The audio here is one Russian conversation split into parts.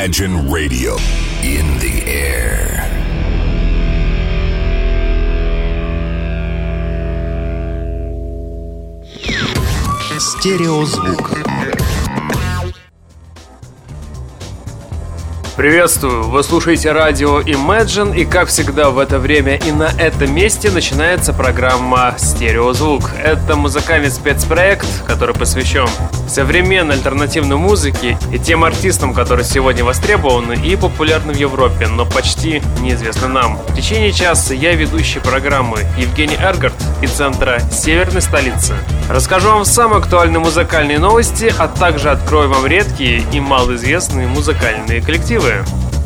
Imagine Radio in the air. Стереозвук. Приветствую! Вы слушаете радио Imagine, и как всегда в это время и на этом месте начинается программа «Стереозвук». Это музыкальный спецпроект, который посвящен современной альтернативной музыке и тем артистам, которые сегодня востребованы и популярны в Европе, но почти неизвестны нам. В течение часа я ведущий программы Евгений Эргард из центра Северной столицы. Расскажу вам самые актуальные музыкальные новости, а также открою вам редкие и малоизвестные музыкальные коллективы.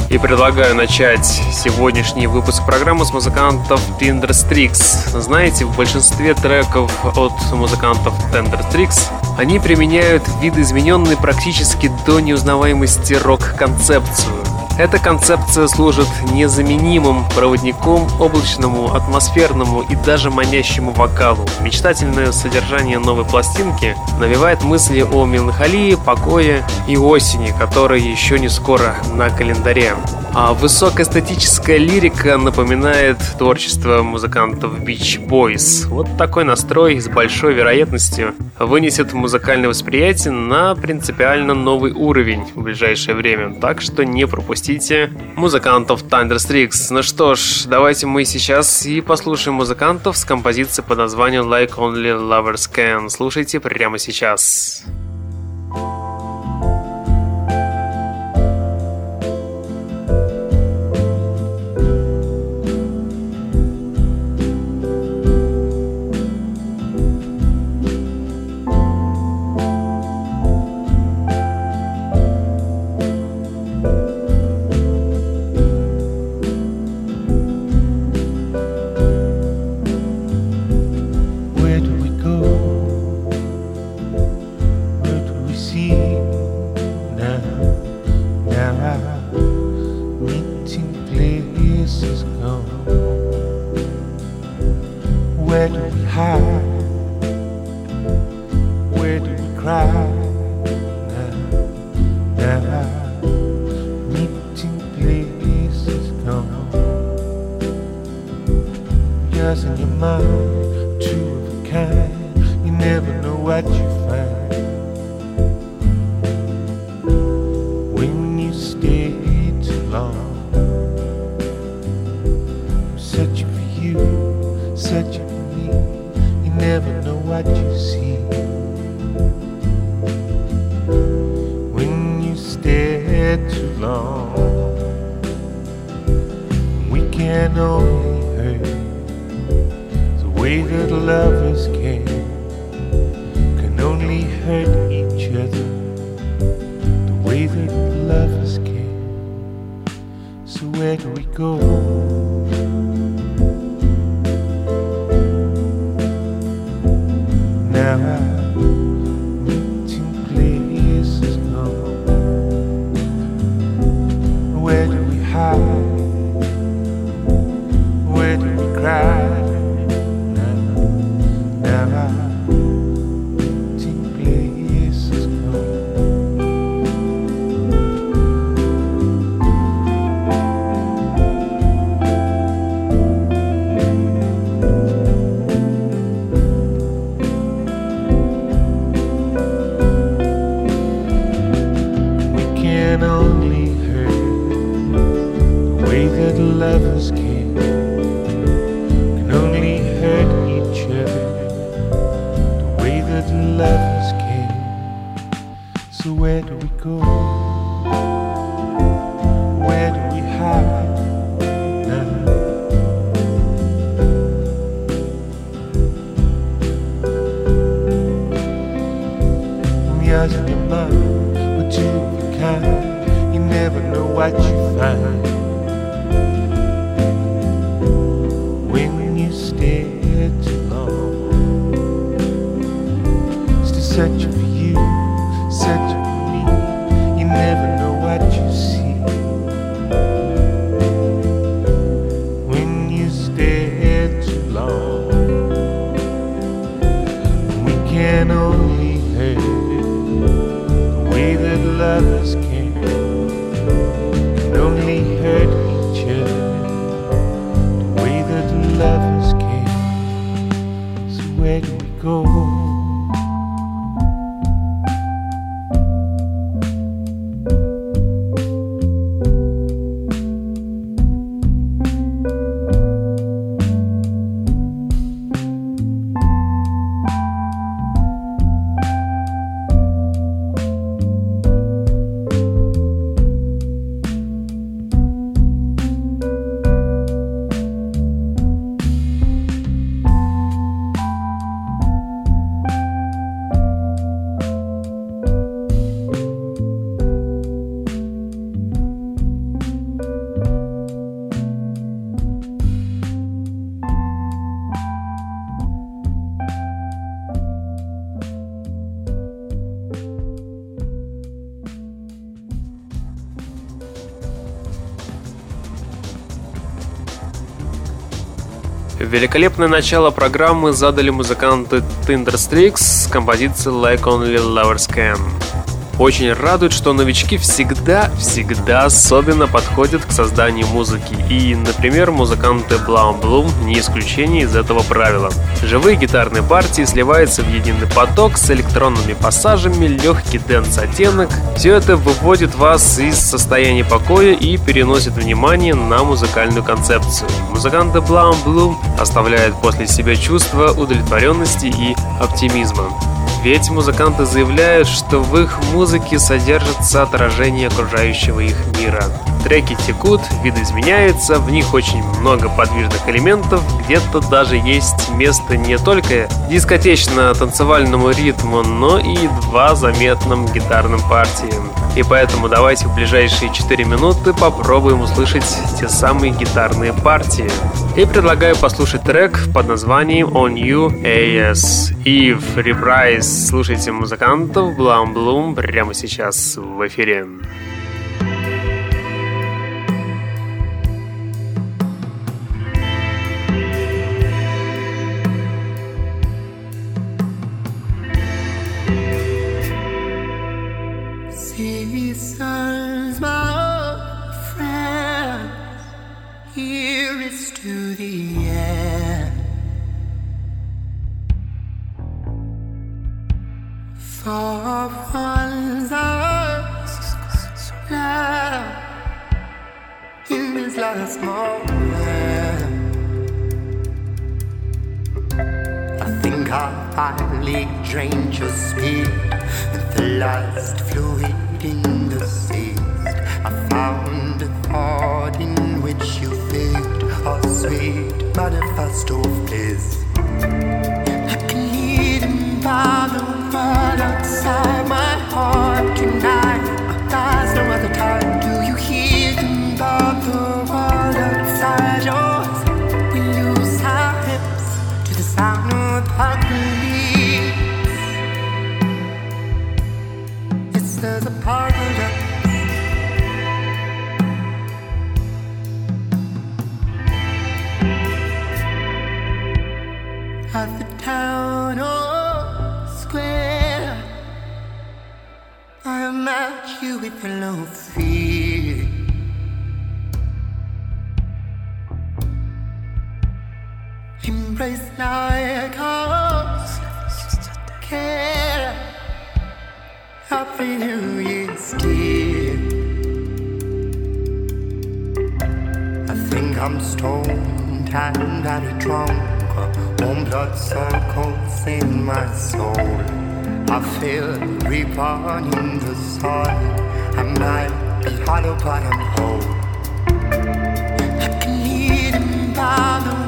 И предлагаю начать сегодняшний выпуск программы с музыкантов Tinder Strix. Знаете, в большинстве треков от музыкантов Tinder Strix они применяют видоизмененный практически до неузнаваемости рок-концепцию. Эта концепция служит незаменимым проводником облачному, атмосферному и даже манящему вокалу. Мечтательное содержание новой пластинки навевает мысли о меланхолии, покое и осени, которая еще не скоро на календаре. А высокоэстетическая лирика напоминает творчество музыкантов Beach Boys. Вот такой настрой с большой вероятностью вынесет музыкальное восприятие на принципиально новый уровень в ближайшее время. Так что не пропустите музыкантов Thunderstrix. Ну что ж, давайте мы сейчас и послушаем музыкантов с композицией под названием Like Only Lovers Can. Слушайте прямо сейчас. can Великолепное начало программы задали музыканты Tinderstrix с композицией Like Only Lovers Can. Очень радует, что новички всегда-всегда особенно подходят к созданию музыки. И, например, музыканты Blown Bloom не исключение из этого правила. Живые гитарные партии сливаются в единый поток с электронными пассажами, легкий дэнс-оттенок. Все это выводит вас из состояния покоя и переносит внимание на музыкальную концепцию. Музыканты Blown Bloom оставляют после себя чувство удовлетворенности и оптимизма. Ведь музыканты заявляют, что в их музыке содержится отражение окружающего их мира. Треки текут, видоизменяются, в них очень много подвижных элементов, где-то даже есть место не только дискотечно-танцевальному ритму, но и два заметным гитарным партиям. И поэтому давайте в ближайшие 4 минуты попробуем услышать те самые гитарные партии. И предлагаю послушать трек под названием On You AS. И репрайз слушайте музыкантов Blum Bloom прямо сейчас в эфире. holes in my soul. I feel reborn in the soil. I might be hollow, but I'm whole. I can lead him by the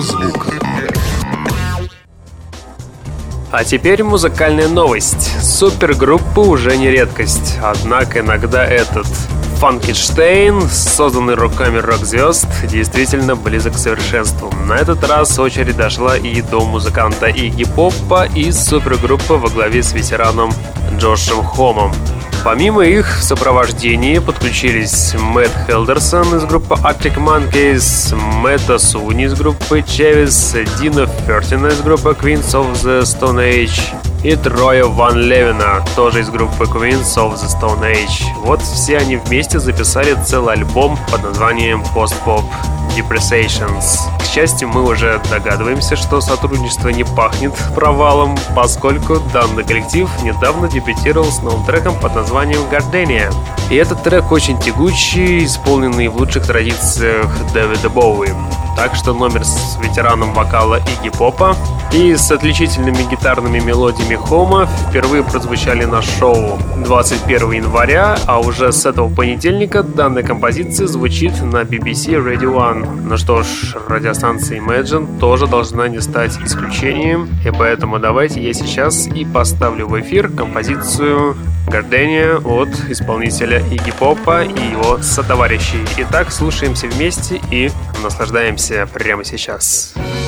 Стереозвук. А теперь музыкальная новость. Супергруппы уже не редкость, однако иногда этот Фанкенштейн, созданный руками рок-звезд, действительно близок к совершенству. На этот раз очередь дошла и до музыканта Игги Поппа и супергруппы во главе с ветераном Джошем Хомом. Помимо их в сопровождении подключились Мэтт Хелдерсон из группы Arctic Monkeys, Мэтта Суни из группы Чевис, Дина Фертина из группы Queens of the Stone Age и Троя Ван Левина, тоже из группы Queens of the Stone Age. Вот все они вместе записали целый альбом под названием Post Pop Depressations. К счастью, мы уже догадываемся, что сотрудничество не пахнет провалом, поскольку данный коллектив недавно дебютировал с новым треком под названием Gardenia. И этот трек очень тягучий, исполненный в лучших традициях Дэвида Боуи. Так что номер с ветераном вокала Игги Попа и с отличительными гитарными мелодиями Хома впервые прозвучали на шоу 21 января, а уже с этого понедельника данная композиция звучит на BBC Radio One. Ну что ж, радиостанция Imagine тоже должна не стать исключением, и поэтому давайте я сейчас и поставлю в эфир композицию Gardenia от исполнителя Игги Попа и его сотоварищей. Итак, слушаемся вместе и наслаждаемся прямо сейчас. Сейчас.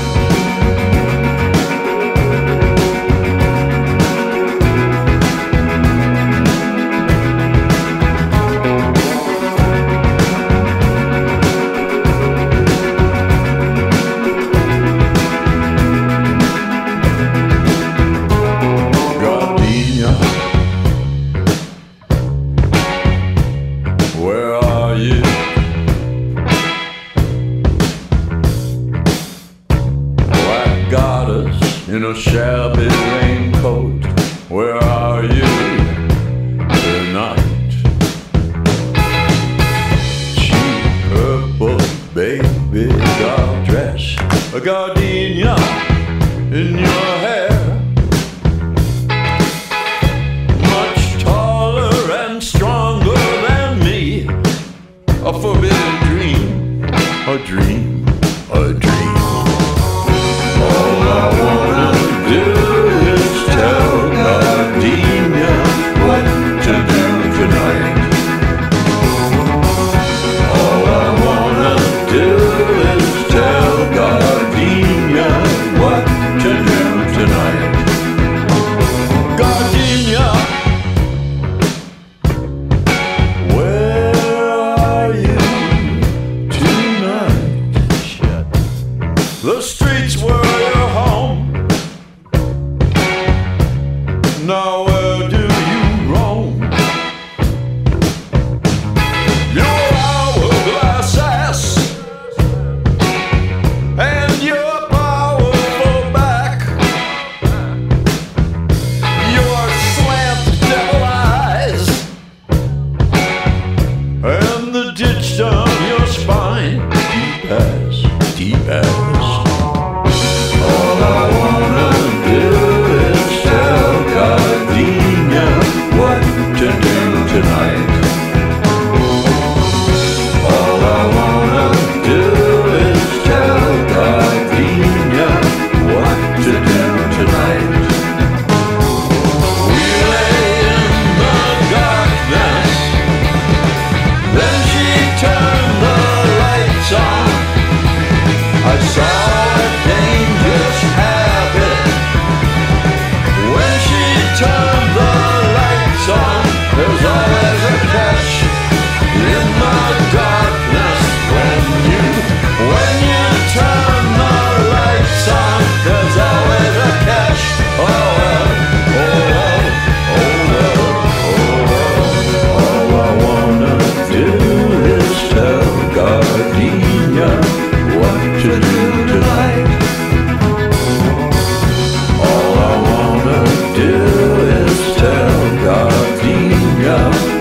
Oh.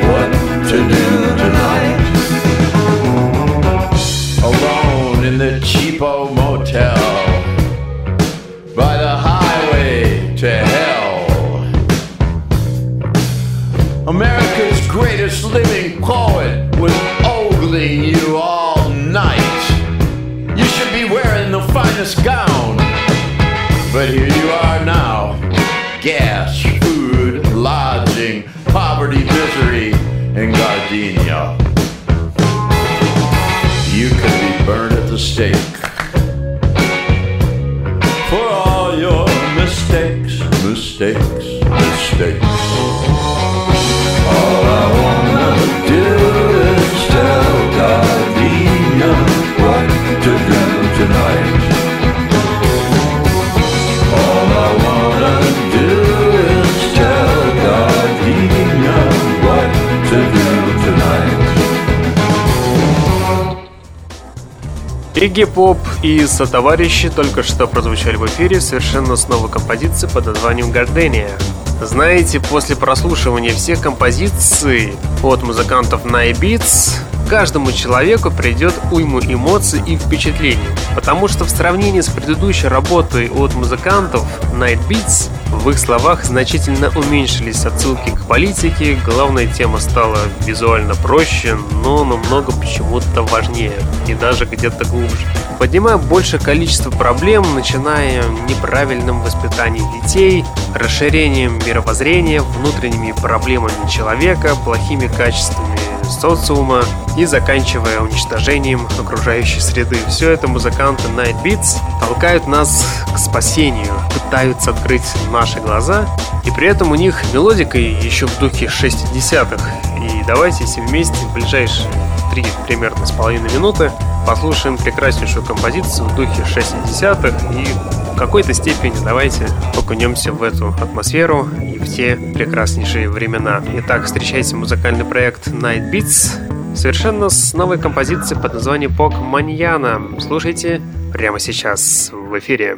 Игги Поп и сотоварищи только что прозвучали в эфире совершенно с новой композицией под названием «Гардения». Знаете, после прослушивания всех композиций от музыкантов Beats каждому человеку придет уйму эмоций и впечатлений. Потому что в сравнении с предыдущей работой от музыкантов Night Beats в их словах значительно уменьшились отсылки к политике, главная тема стала визуально проще, но намного почему-то важнее и даже где-то глубже. Поднимая большее количество проблем, начиная неправильным воспитанием детей, расширением мировоззрения, внутренними проблемами человека, плохими качествами социума и заканчивая уничтожением окружающей среды. Все это музыканты Night Beats толкают нас к спасению, пытаются открыть наши глаза, и при этом у них мелодика еще в духе 60-х. И давайте все вместе в ближайшие три примерно с половиной минуты послушаем прекраснейшую композицию в духе 60-х и в какой-то степени давайте окунемся в эту атмосферу и в те прекраснейшие времена. Итак, встречайте музыкальный проект Night Beats совершенно с новой композицией под названием Пок Маньяна. Слушайте прямо сейчас в эфире.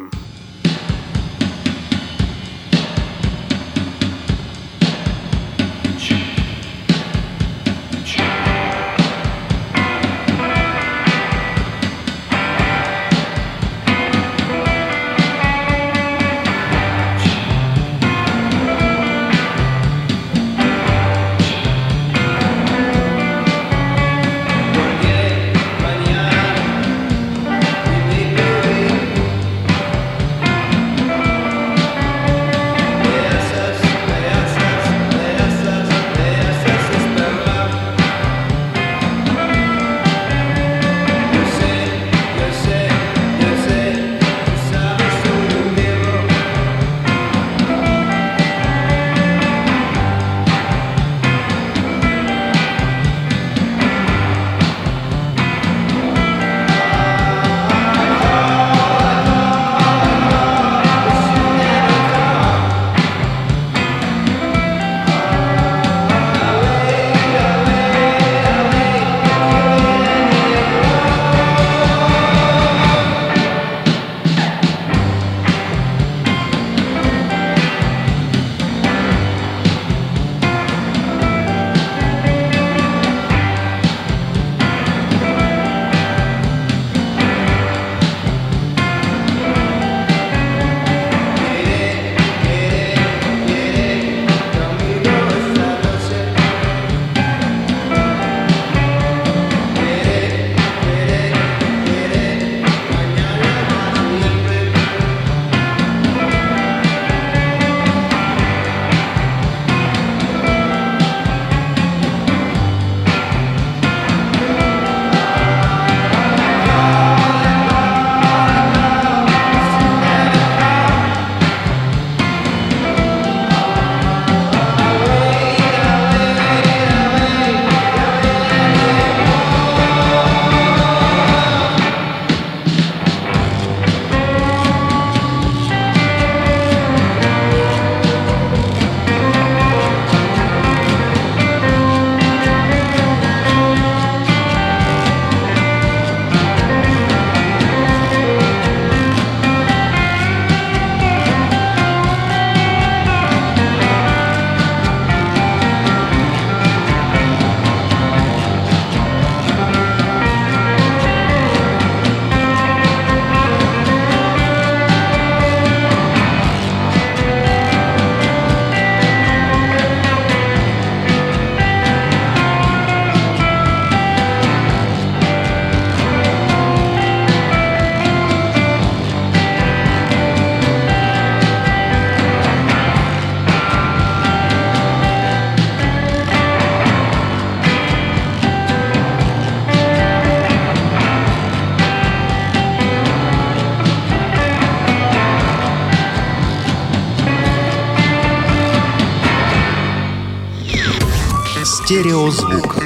Стереозвук.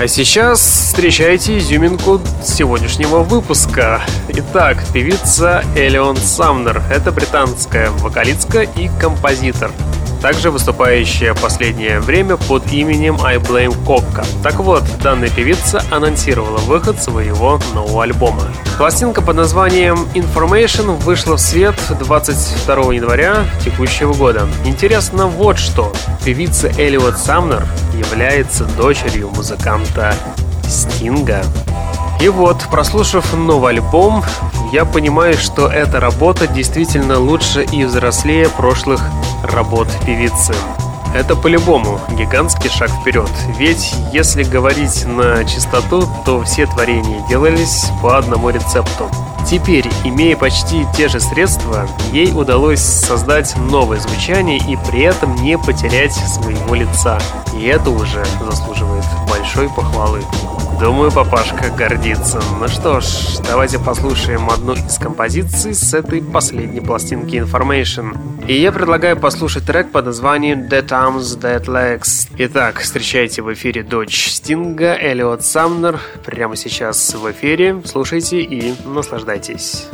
А сейчас встречайте изюминку сегодняшнего выпуска. Итак, певица Элеон Самнер. Это британская вокалистка и композитор также выступающая последнее время под именем I Blame Coca. Так вот, данная певица анонсировала выход своего нового альбома. Пластинка под названием Information вышла в свет 22 января текущего года. Интересно вот что. Певица Элиот Самнер является дочерью музыканта Стинга. И вот, прослушав новый альбом, я понимаю, что эта работа действительно лучше и взрослее прошлых работ певицы. Это по-любому гигантский шаг вперед, ведь если говорить на чистоту, то все творения делались по одному рецепту. Теперь, имея почти те же средства, ей удалось создать новое звучание и при этом не потерять своего лица. И это уже заслуживает большой похвалы. Думаю, папашка гордится. Ну что ж, давайте послушаем одну из композиций с этой последней пластинки Information. И я предлагаю послушать трек под названием Dead Arms, Dead Legs. Итак, встречайте в эфире дочь Стинга, Элиот Самнер. Прямо сейчас в эфире. Слушайте и наслаждайтесь.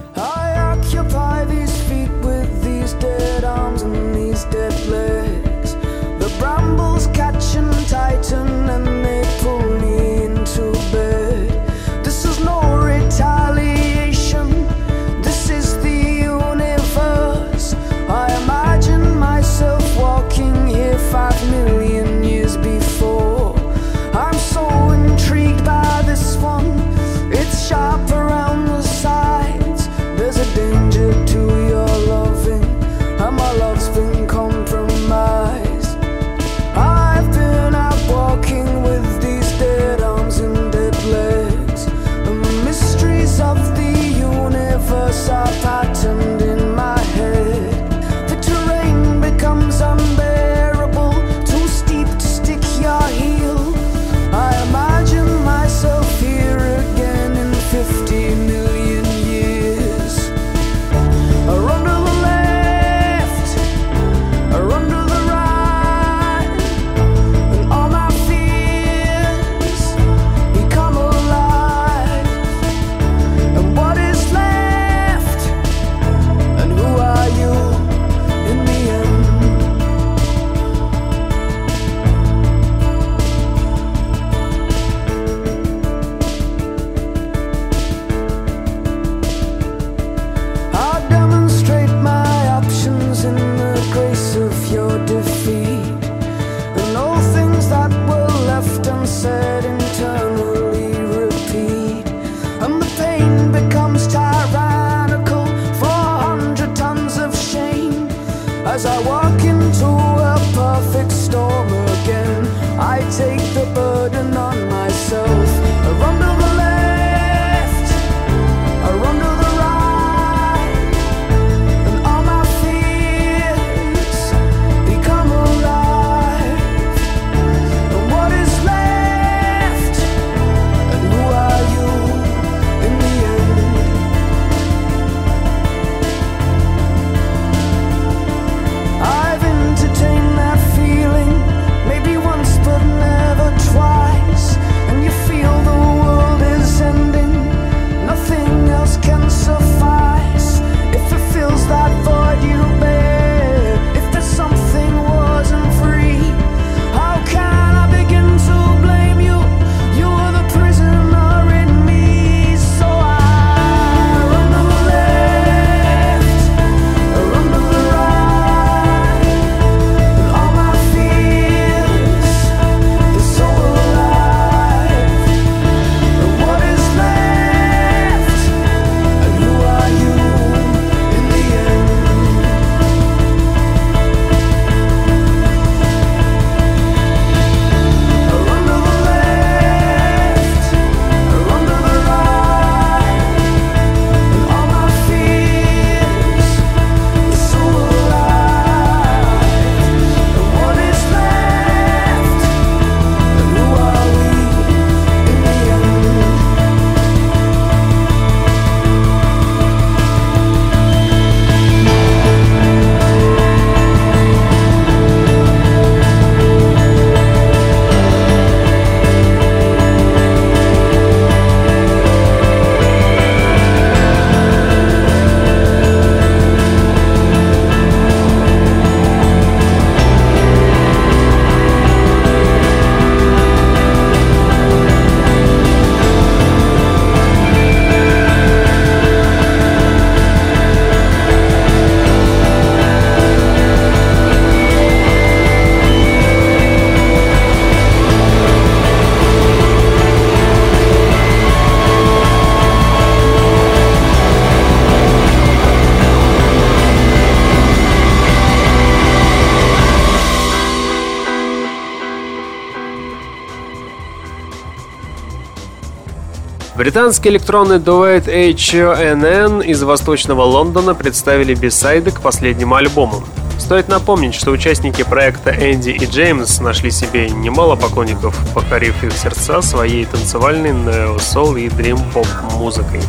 Британский электронный дуэт H&N из восточного Лондона представили бисайды к последнему альбому. Стоит напомнить, что участники проекта Энди и Джеймс нашли себе немало поклонников, покорив их сердца своей танцевальной нео-сол и дрим-поп музыкой.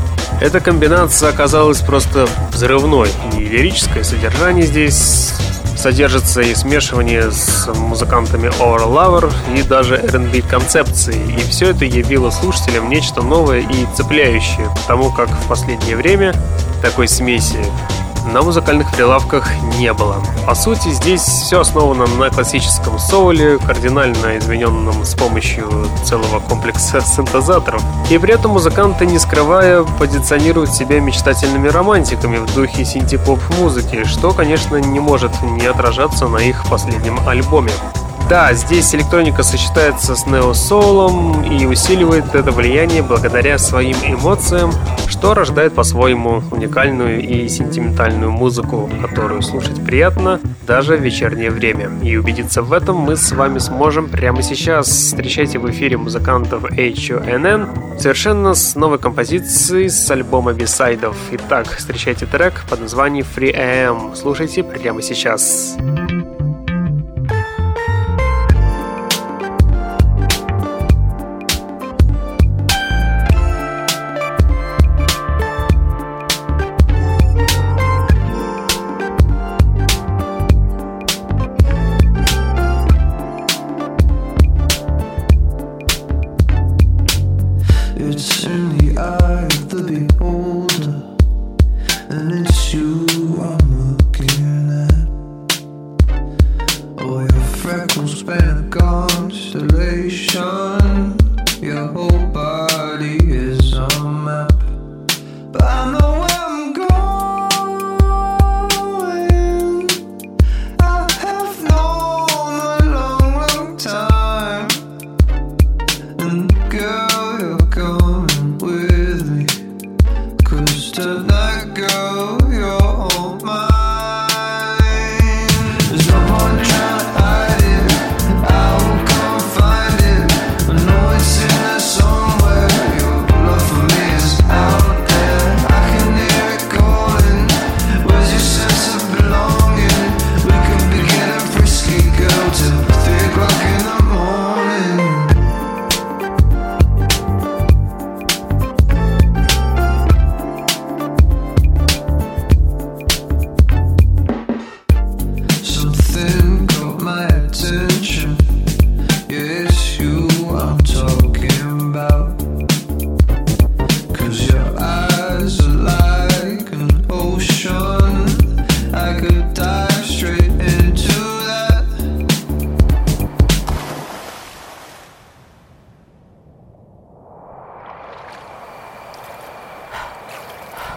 Эта комбинация оказалась просто взрывной, и лирическое содержание здесь содержится и смешивание с музыкантами Over Lover и даже R&B концепции, и все это явило слушателям нечто новое и цепляющее, потому как в последнее время такой смеси на музыкальных прилавках не было. По сути, здесь все основано на классическом соуле, кардинально измененном с помощью целого комплекса синтезаторов. И при этом музыканты, не скрывая, позиционируют себя мечтательными романтиками в духе синти-поп музыки, что, конечно, не может не отражаться на их последнем альбоме. Да, здесь электроника сочетается с нео-соулом и усиливает это влияние благодаря своим эмоциям, что рождает по-своему уникальную и сентиментальную музыку, которую слушать приятно даже в вечернее время. И убедиться в этом мы с вами сможем прямо сейчас. Встречайте в эфире музыкантов H.O.N.N. совершенно с новой композицией с альбома бисайдов. Итак, встречайте трек под названием Free AM. Слушайте прямо сейчас. Сейчас.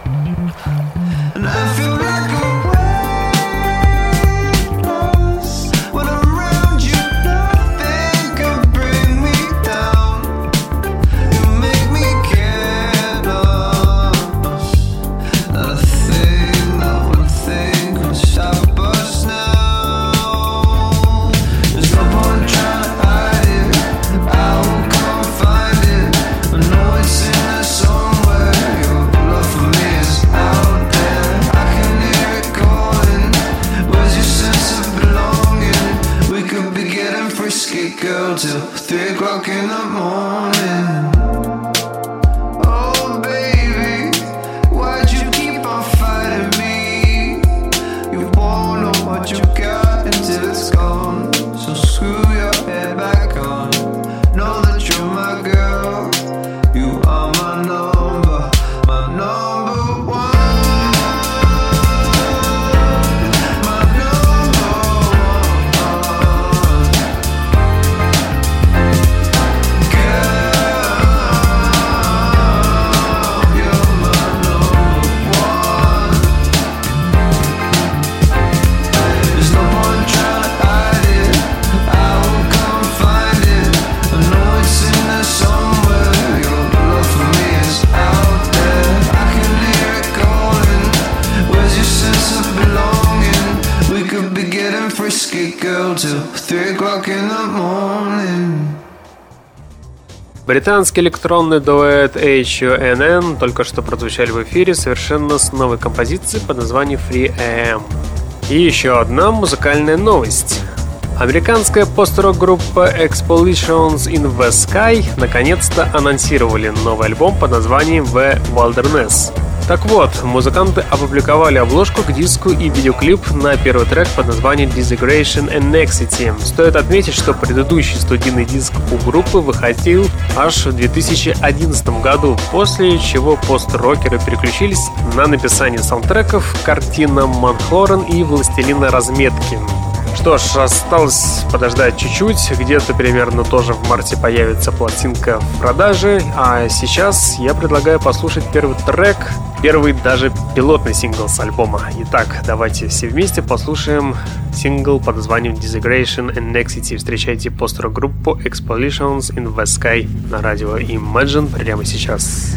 And I feel Британский электронный дуэт HUNN только что прозвучали в эфире совершенно с новой композицией под названием Free AM. И еще одна музыкальная новость. Американская пост-рок группа Expeditions in the Sky наконец-то анонсировали новый альбом под названием The Wilderness. Так вот, музыканты опубликовали обложку к диску и видеоклип на первый трек под названием Disintegration and Nexity. Стоит отметить, что предыдущий студийный диск у группы выходил аж в 2011 году, после чего пост-рокеры переключились на написание саундтреков картинам Манхорен и Властелина разметки. Что ж, осталось подождать чуть-чуть. Где-то примерно тоже в марте появится пластинка в продаже. А сейчас я предлагаю послушать первый трек, первый даже пилотный сингл с альбома. Итак, давайте все вместе послушаем сингл под названием Disintegration and Nexity. Встречайте пост-рок-группу Explosions in the Sky на радио Imagine прямо сейчас. Сейчас.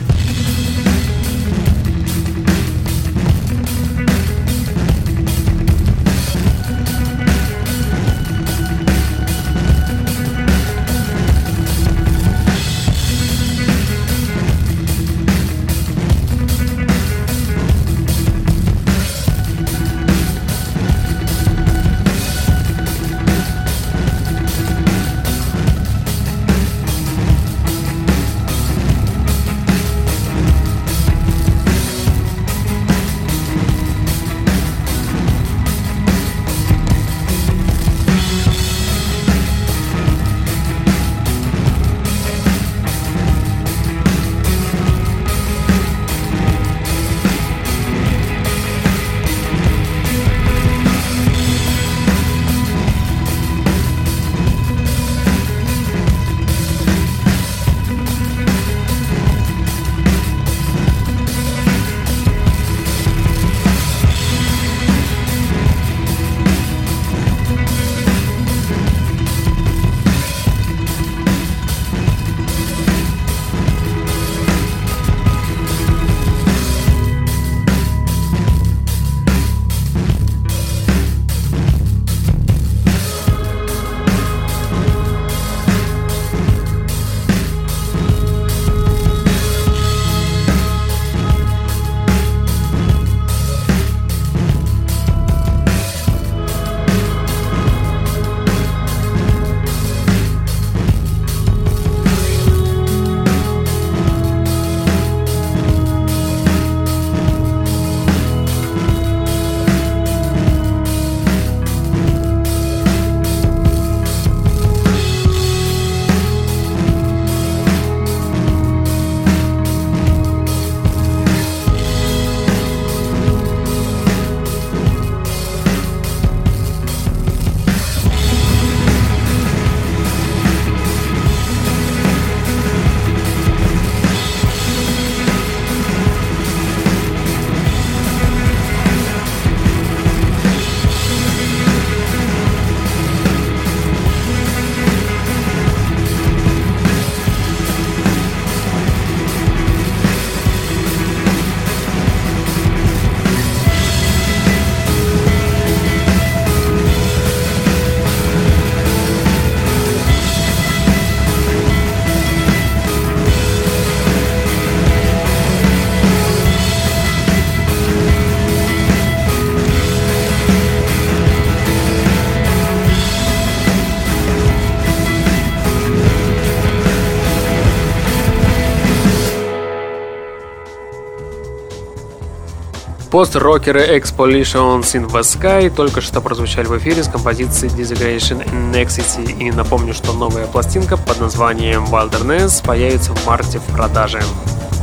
Пост-рокеры Expolitions in the Sky только что прозвучали в эфире с композицией Disintegration in Nexity. И напомню, что новая пластинка под названием Wilderness появится в марте в продаже.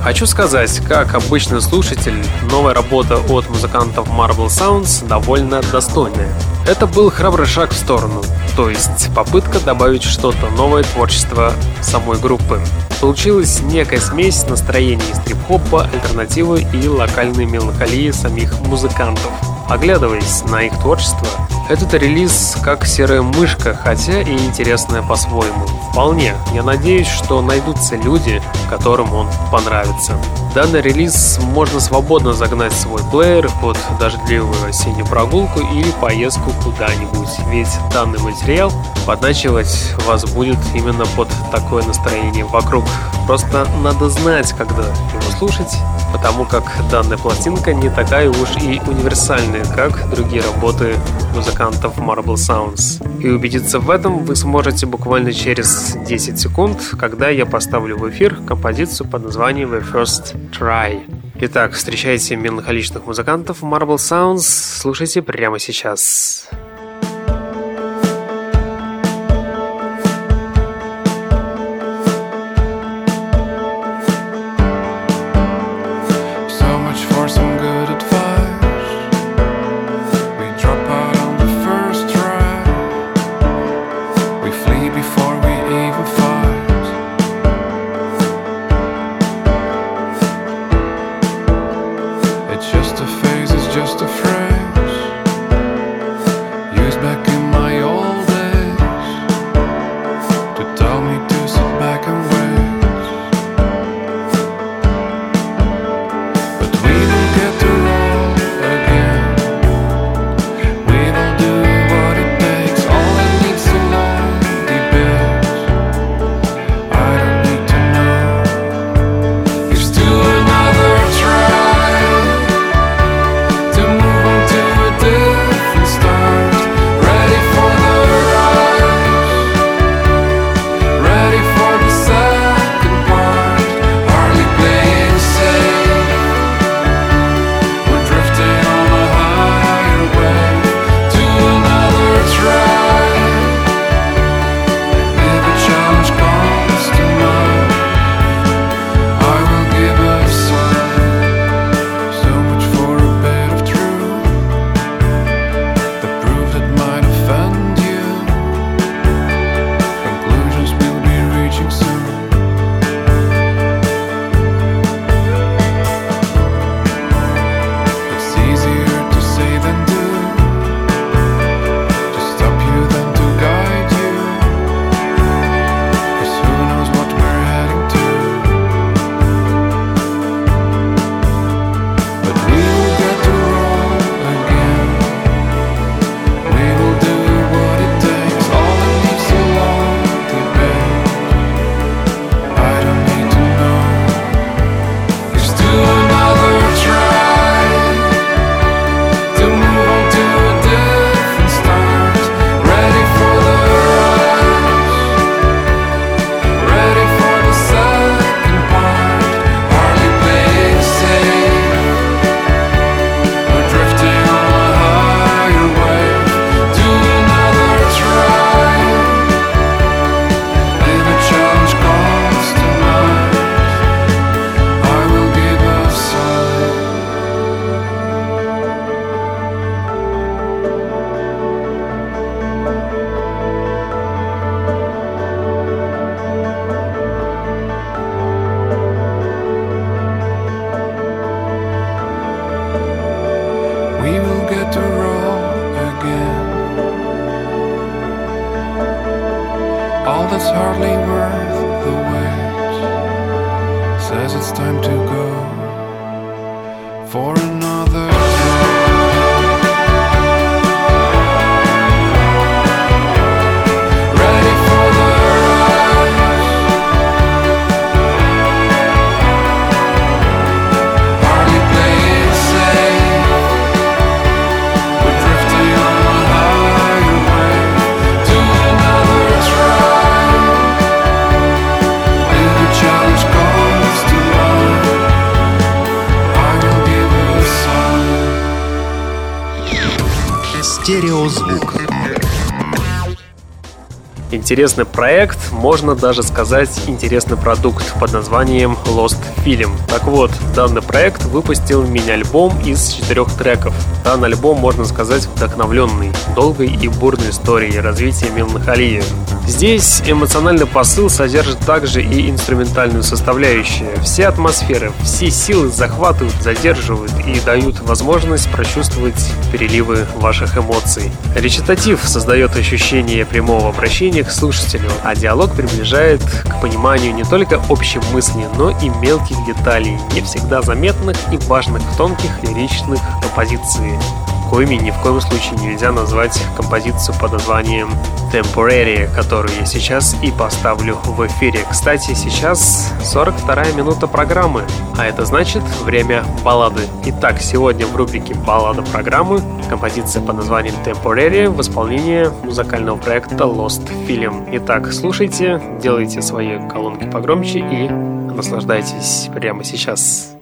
Хочу сказать, как обычный слушатель, новая работа от музыкантов Marble Sounds довольно достойная. Это был храбрый шаг в сторону, то есть попытка добавить что-то новое творчество самой группы. Получилась некая смесь настроений стрип-хопа, альтернативы и локальной меланхолии самих музыкантов. Оглядываясь на их творчество, Этот релиз как серая мышка, хотя и интересная по-своему. Вполне. Я надеюсь, что найдутся люди, которым он понравится. Данный релиз можно свободно загнать в свой плеер под дождливую осеннюю прогулку или поездку куда-нибудь, ведь данный материал подначивать вас будет именно под такое настроение вокруг. Просто надо знать, когда его слушать, потому как данная пластинка не такая уж и универсальная, как другие работы музыкантов Marble Sounds. И убедиться в этом вы сможете буквально через 10 секунд, когда я поставлю в эфир композицию под названием The First Try. Итак, встречайте меланхоличных музыкантов Marble Sounds, слушайте прямо сейчас. Интересный проект, можно даже сказать интересный продукт под названием Lost Film. Так вот, данный проект выпустил мини-альбом из четырех треков. Данный альбом, можно сказать, вдохновленный долгой и бурной историей развития меланхолии. Здесь эмоциональный посыл содержит также и инструментальную составляющую. Все атмосферы, все силы захватывают, задерживают и дают возможность прочувствовать переливы ваших эмоций. Речитатив создает ощущение прямого обращения к слушателю, а диалог приближает к пониманию не только общей мысли, но и мелких деталей, не всегда заметных и важных в тонких лиричных композициях коими ни в коем случае нельзя назвать композицию под названием Temporary, которую я сейчас и поставлю в эфире. Кстати, сейчас 42 минута программы, а это значит время баллады. Итак, сегодня в рубрике «Баллада программы» композиция под названием Temporary в исполнении музыкального проекта Lost Film. Итак, слушайте, делайте свои колонки погромче и наслаждайтесь прямо сейчас.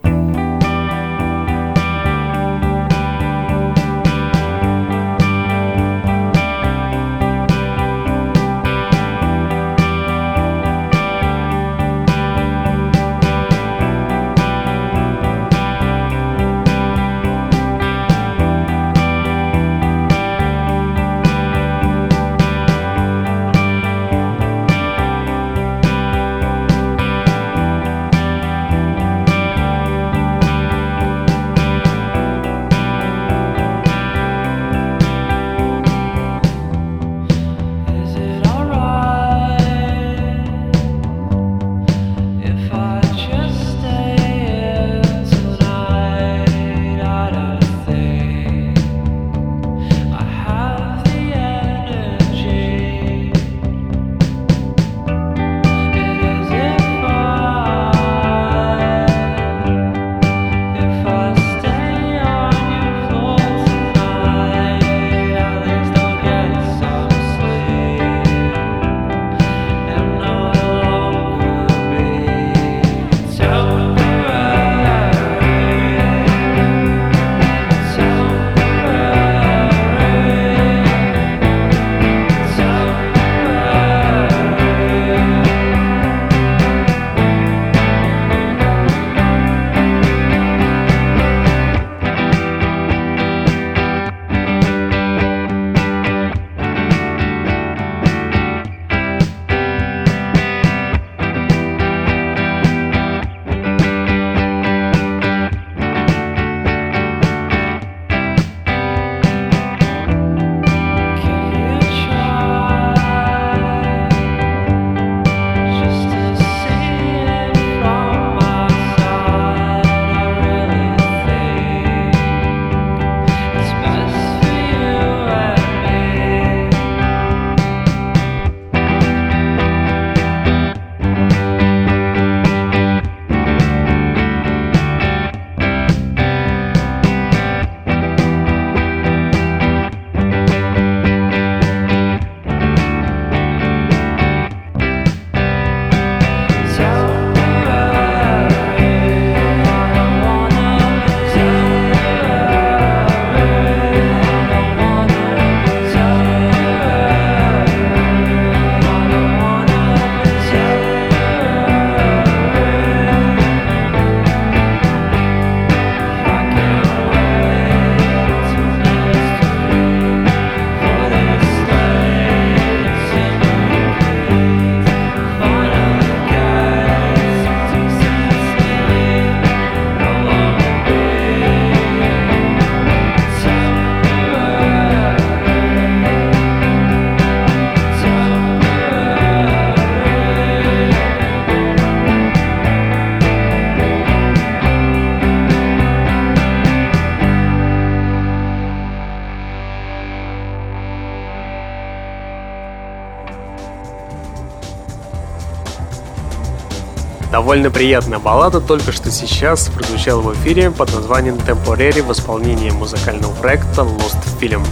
Довольно приятная баллада только что сейчас прозвучала в эфире под названием Temporary в исполнении музыкального проекта Lost Film.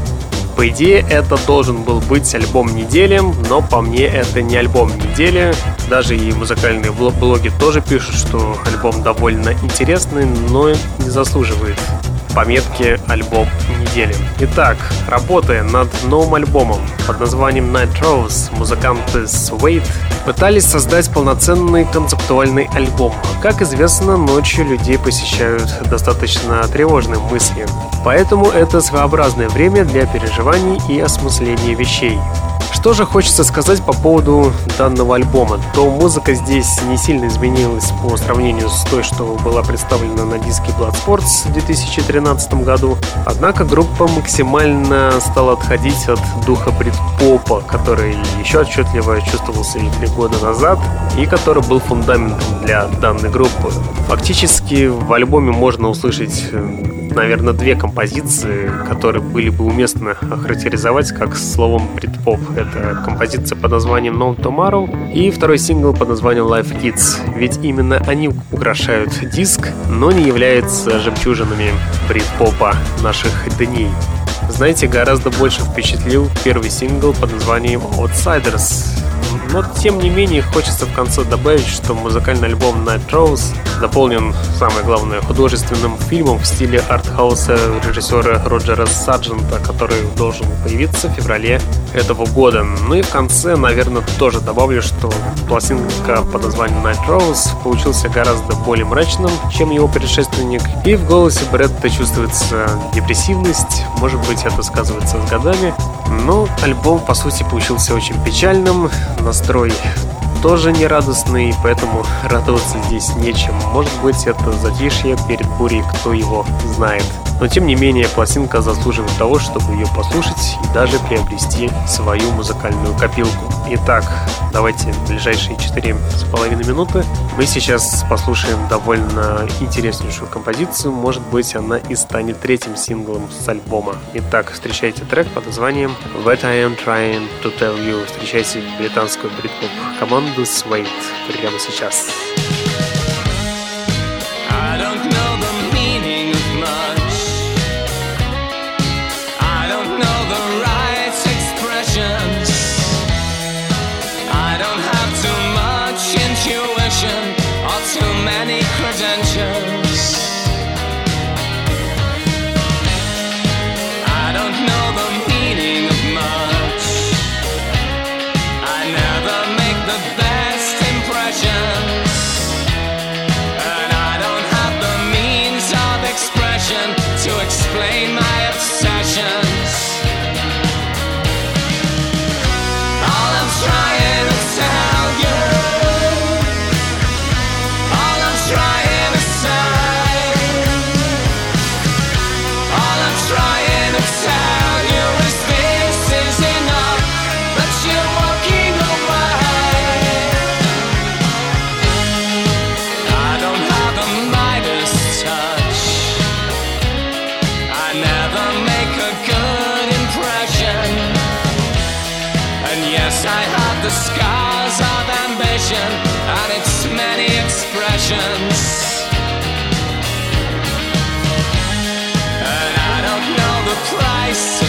По идее, это должен был быть альбом недели, но по мне это не альбом недели. Даже и музыкальные блоги тоже пишут, что альбом довольно интересный, но не заслуживает пометке «Альбом недели». Итак, работая над новым альбомом под названием Night Rose, музыканты Suede пытались создать полноценный концептуальный альбом. Как известно, ночью людей посещают достаточно тревожные мысли. Поэтому это своеобразное время для переживаний и осмысления вещей. Что же хочется сказать по поводу данного альбома? То музыка здесь не сильно изменилась по сравнению с той, что была представлена на диске Bloodsports в 2013 году. Однако группа максимально стала отходить от духа брит-попа, который еще отчетливо чувствовался и три года назад, и который был фундаментом для данной группы. Фактически в альбоме можно услышать наверное, две композиции, которые были бы уместно охарактеризовать как словом брит-поп. Это композиция под названием No Tomorrow и второй сингл под названием Life Kids. Ведь именно они украшают диск, но не являются жемчужинами брит-попа наших дней. Знаете, гораздо больше впечатлил первый сингл под названием Outsiders. Но, тем не менее, хочется в конце добавить, что музыкальный альбом Night Rose дополнен, самое главное, художественным фильмом в стиле артхауса режиссера Роджера Сарджента, который должен появиться в феврале этого года. Ну и в конце, наверное, тоже добавлю, что пластинка под названием Night Rose получился гораздо более мрачным, чем его предшественник, и в голосе Бретта чувствуется депрессивность, может быть, это сказывается с годами, но альбом, по сути, получился очень печальным, настрой тоже не радостный, поэтому радоваться здесь нечем. Может быть, это затишье перед бурей, кто его знает. Но тем не менее, пластинка заслуживает того, чтобы ее послушать и даже приобрести свою музыкальную копилку. Итак, давайте в ближайшие четыре с половиной минуты мы сейчас послушаем довольно интереснейшую композицию. Может быть, она и станет третьим синглом с альбома. Итак, встречайте трек под названием What I Am Trying to Tell You. Встречайте британскую брит-поп команду Suede прямо сейчас. Сейчас. this.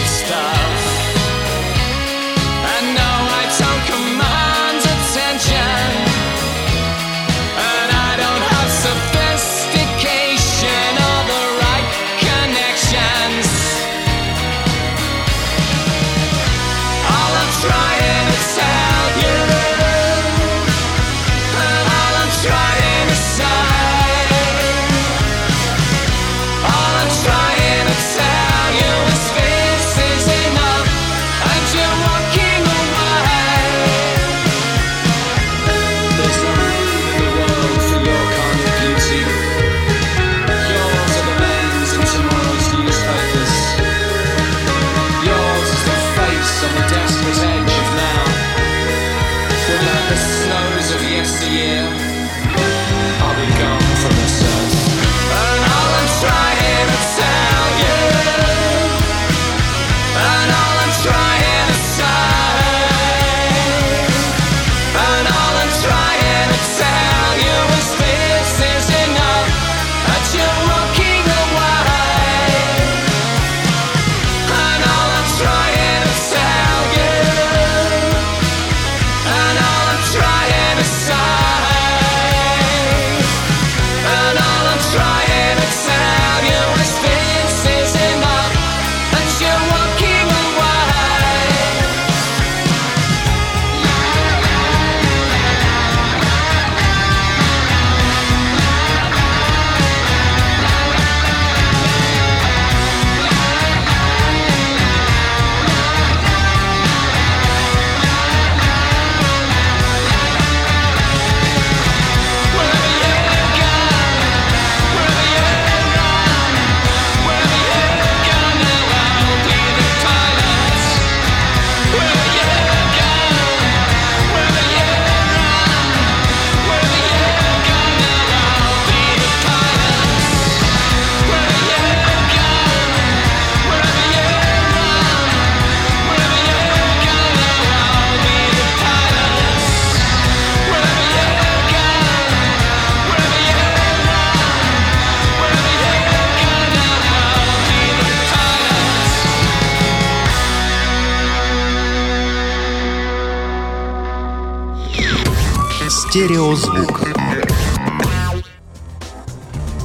Стереозвук.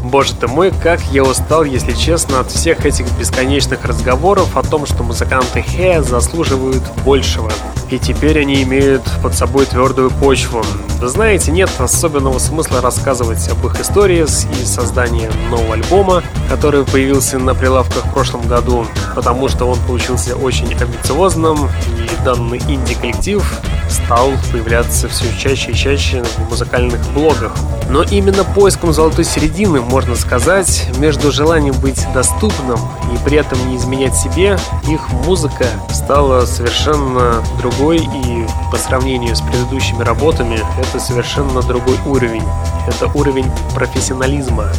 Боже ты мой, как я устал, если честно, от всех этих бесконечных разговоров о том, что музыканты Хэ заслуживают большего. И теперь они имеют под собой твердую почву. Вы знаете, нет особенного смысла рассказывать об их истории и создании нового альбома, который появился на прилавках в прошлом году, потому что он получился очень амбициозным, и данный инди-коллектив стал появляться все чаще и чаще в музыкальных блогах. Но именно поиском золотой середины, можно сказать, между желанием быть доступным и при этом не изменять себе, их музыка стала совершенно другой и по сравнению с предыдущими работами это совершенно другой уровень. Это уровень профессионализма.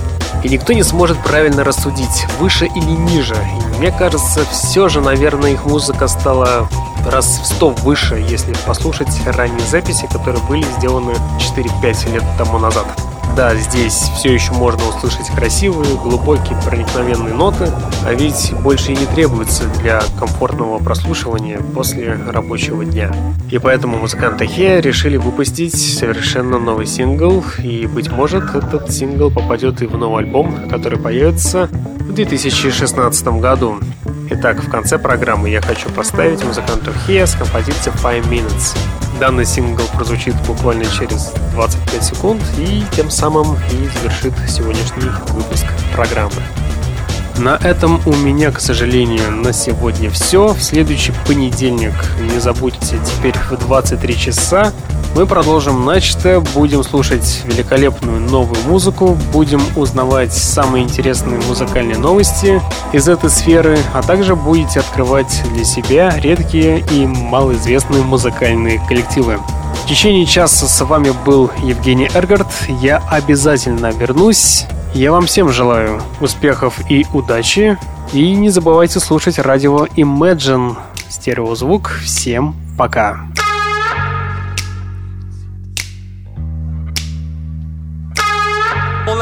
И никто не сможет правильно рассудить, выше или ниже. И мне кажется, все же, наверное, их музыка стала раз в 100 выше, если послушать ранние записи, которые были сделаны 4-5 лет тому назад. Да, здесь все еще можно услышать красивые, глубокие, проникновенные ноты, а ведь больше и не требуется для комфортного прослушивания после рабочего дня. И поэтому музыканты Хе решили выпустить совершенно новый сингл, и, быть может, этот сингл попадет и в новый альбом, который появится 2016 году. Итак, в конце программы я хочу поставить музыканту Хея с композицией Five Minutes. Данный сингл прозвучит буквально через 25 секунд и тем самым и завершит сегодняшний выпуск программы. На этом у меня, к сожалению, на сегодня все. В следующий понедельник, не забудьте, теперь в 23 часа мы продолжим начатое, будем слушать великолепную новую музыку, будем узнавать самые интересные музыкальные новости из этой сферы, а также будете открывать для себя редкие и малоизвестные музыкальные коллективы. В течение часа с вами был Евгений Эргард. Я обязательно вернусь. Я вам всем желаю успехов и удачи. И не забывайте слушать радио Imagine. Стереозвук. Всем пока. All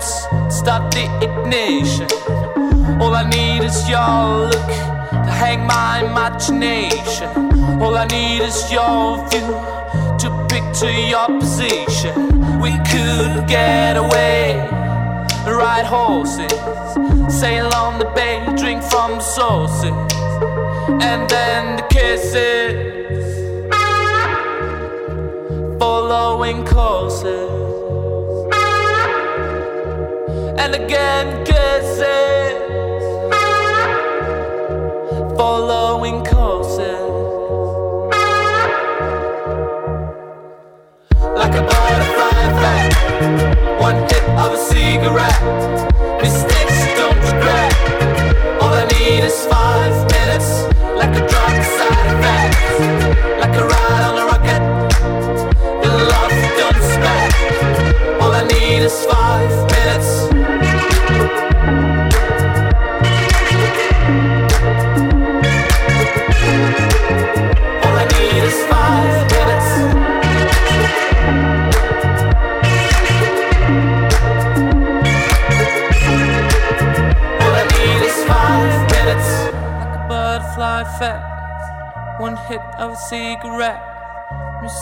Minutes, start the ignition. All I need is your look to hang my imagination. All I need is your view to picture your position. We could get away, ride horses, sail on the bay, drink from the sources, and then the kisses following courses and again kisses, following courses. Like a butterfly effect, one hit of a cigarette.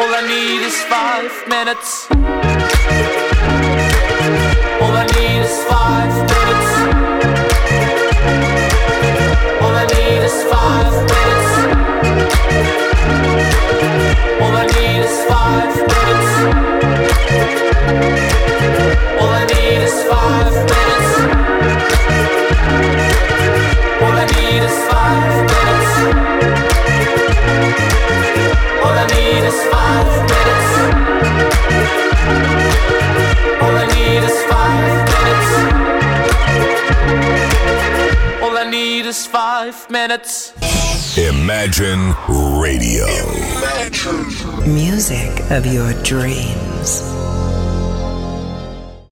All I need is five minutes. All I need is five minutes. All I need is five minutes. All I need is five minutes. All I need is five minutes. All I need is five minutes. Five minutes. Imagine Radio. Music of your dreams.